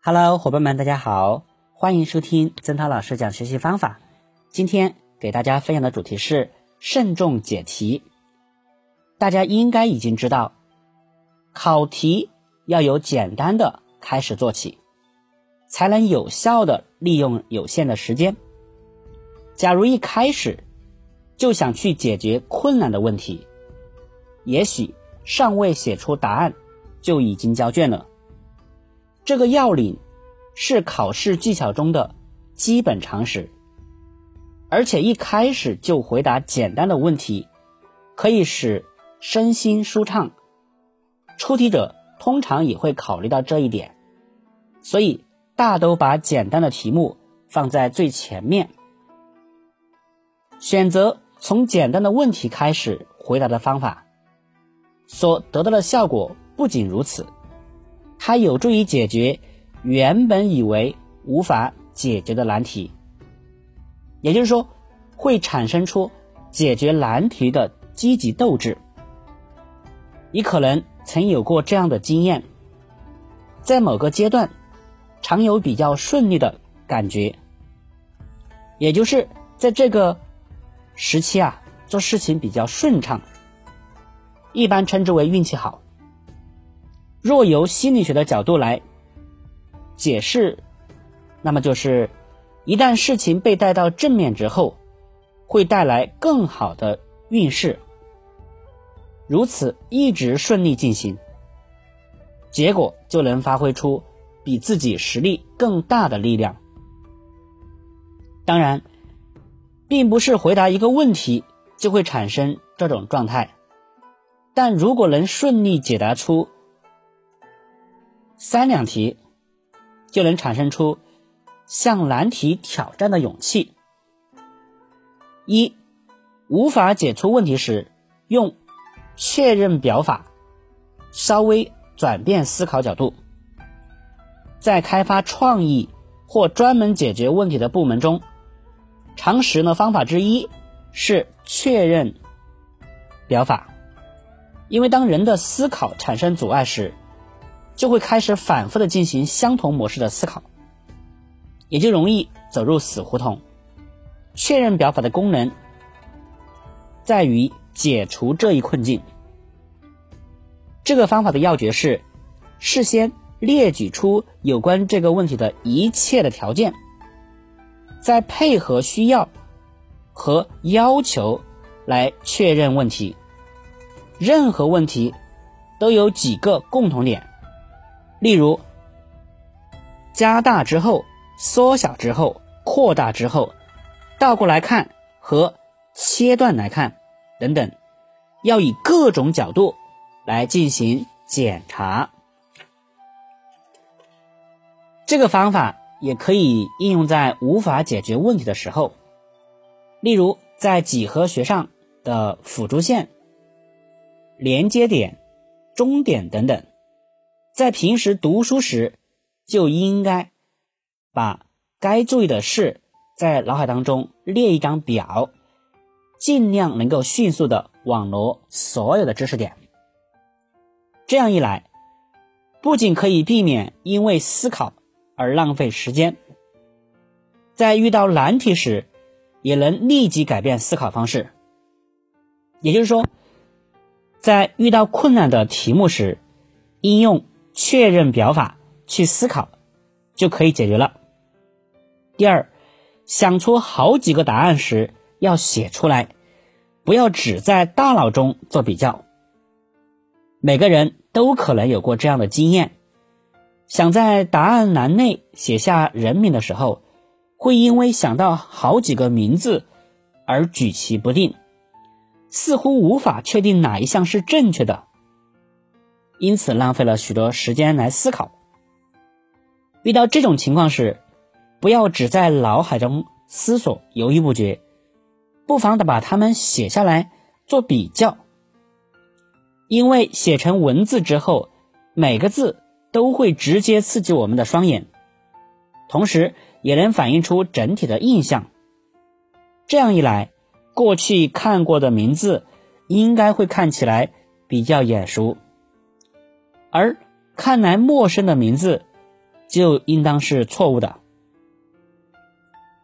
Hello，伙伴们，大家好，欢迎收听曾涛老师讲学习方法。今天给大家分享的主题是慎重解题。大家应该已经知道，考题要由简单的开始做起，才能有效的利用有限的时间。假如一开始就想去解决困难的问题，也许尚未写出答案就已经交卷了。这个要领是考试技巧中的基本常识，而且一开始就回答简单的问题，可以使身心舒畅。出题者通常也会考虑到这一点，所以大都把简单的题目放在最前面。选择从简单的问题开始回答的方法，所得到的效果不仅如此。它有助于解决原本以为无法解决的难题，也就是说，会产生出解决难题的积极斗志。你可能曾有过这样的经验，在某个阶段，常有比较顺利的感觉，也就是在这个时期啊，做事情比较顺畅，一般称之为运气好。若由心理学的角度来解释，那么就是一旦事情被带到正面之后，会带来更好的运势。如此一直顺利进行，结果就能发挥出比自己实力更大的力量。当然，并不是回答一个问题就会产生这种状态，但如果能顺利解答出。三两题就能产生出向难题挑战的勇气。一无法解出问题时，用确认表法稍微转变思考角度。在开发创意或专门解决问题的部门中，常使用的方法之一是确认表法，因为当人的思考产生阻碍时。就会开始反复的进行相同模式的思考，也就容易走入死胡同。确认表法的功能在于解除这一困境。这个方法的要诀是事先列举出有关这个问题的一切的条件，再配合需要和要求来确认问题。任何问题都有几个共同点。例如，加大之后、缩小之后、扩大之后、倒过来看和切断来看等等，要以各种角度来进行检查。这个方法也可以应用在无法解决问题的时候，例如在几何学上的辅助线、连接点、终点等等。在平时读书时，就应该把该注意的事在脑海当中列一张表，尽量能够迅速的网罗所有的知识点。这样一来，不仅可以避免因为思考而浪费时间，在遇到难题时，也能立即改变思考方式。也就是说，在遇到困难的题目时，应用。确认表法去思考，就可以解决了。第二，想出好几个答案时要写出来，不要只在大脑中做比较。每个人都可能有过这样的经验：想在答案栏内写下人名的时候，会因为想到好几个名字而举棋不定，似乎无法确定哪一项是正确的。因此浪费了许多时间来思考。遇到这种情况时，不要只在脑海中思索、犹豫不决，不妨的把它们写下来做比较。因为写成文字之后，每个字都会直接刺激我们的双眼，同时也能反映出整体的印象。这样一来，过去看过的名字应该会看起来比较眼熟。而看来陌生的名字，就应当是错误的。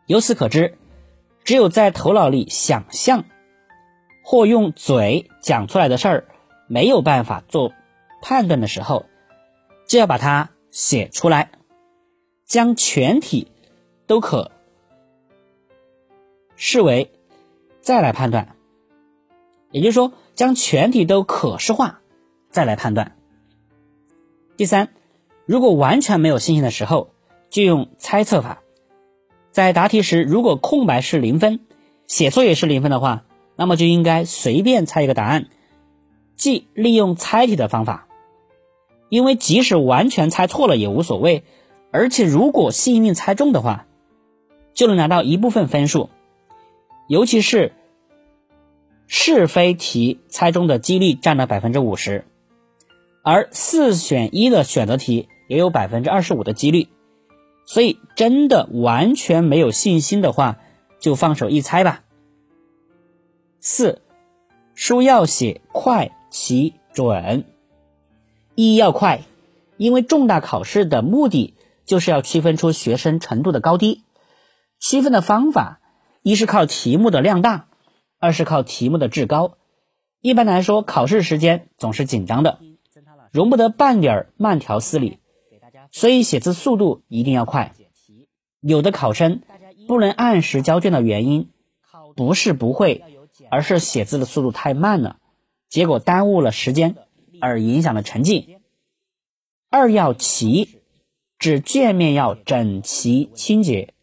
由此可知，只有在头脑里想象或用嘴讲出来的事儿没有办法做判断的时候，就要把它写出来，将全体都可视为再来判断。也就是说，将全体都可视化，再来判断。第三，如果完全没有信心的时候，就用猜测法。在答题时，如果空白是零分，写错也是零分的话，那么就应该随便猜一个答案，即利用猜题的方法。因为即使完全猜错了也无所谓，而且如果幸运猜中的话，就能拿到一部分分数，尤其是。是非题猜中的几率占了百分之五十，而四选一的选择题也有百分之二十五的几率，所以真的完全没有信心的话，就放手一猜吧。四，书要写快、齐、准。一要快，因为重大考试的目的就是要区分出学生程度的高低，区分的方法一是靠题目的量大。二是靠题目的质高，一般来说，考试时间总是紧张的，容不得半点慢条斯理，所以写字速度一定要快。有的考生不能按时交卷的原因，不是不会，而是写字的速度太慢了，结果耽误了时间，而影响了成绩。二要齐，指卷面要整齐清洁，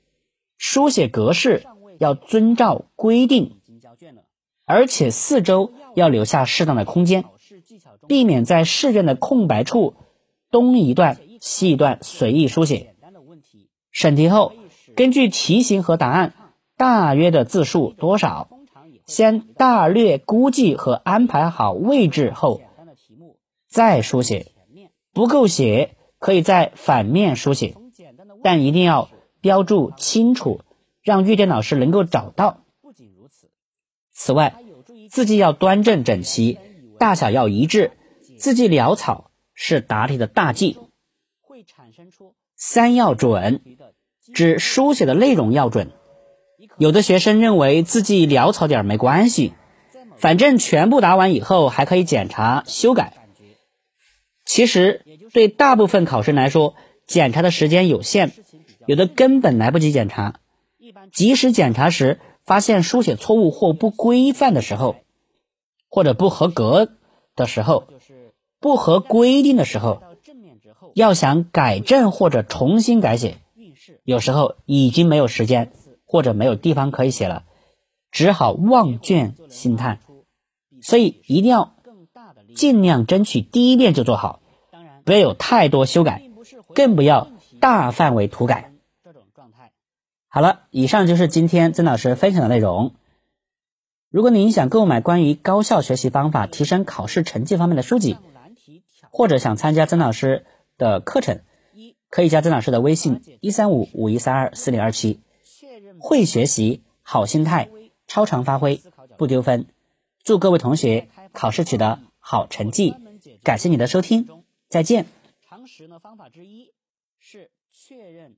书写格式要遵照规定。而且四周要留下适当的空间，避免在试卷的空白处东一段西一段随意书写。审题后，根据题型和答案大约的字数多少，先大略估计和安排好位置后，再书写。不够写，可以在反面书写，但一定要标注清楚，让阅卷老师能够找到。此外，字迹要端正整齐，大小要一致，字迹潦草是答题的大忌。三要准，指书写的内容要准。有的学生认为字迹潦草点没关系，反正全部答完以后还可以检查修改。其实对大部分考生来说，检查的时间有限，有的根本来不及检查。即使检查时，发现书写错误或不规范的时候，或者不合格的时候，不合规定的时候，要想改正或者重新改写，有时候已经没有时间或者没有地方可以写了，只好望卷心叹。所以一定要尽量争取第一遍就做好，不要有太多修改，更不要大范围涂改。状态好了，以上就是今天曾老师分享的内容。如果您想购买关于高效学习方法、提升考试成绩方面的书籍，或者想参加曾老师的课程，可以加曾老师的微信：一三五五一三二四零二七。会学习，好心态，超常发挥，不丢分。祝各位同学考试取得好成绩！感谢你的收听，再见。常识呢方法之一是确认。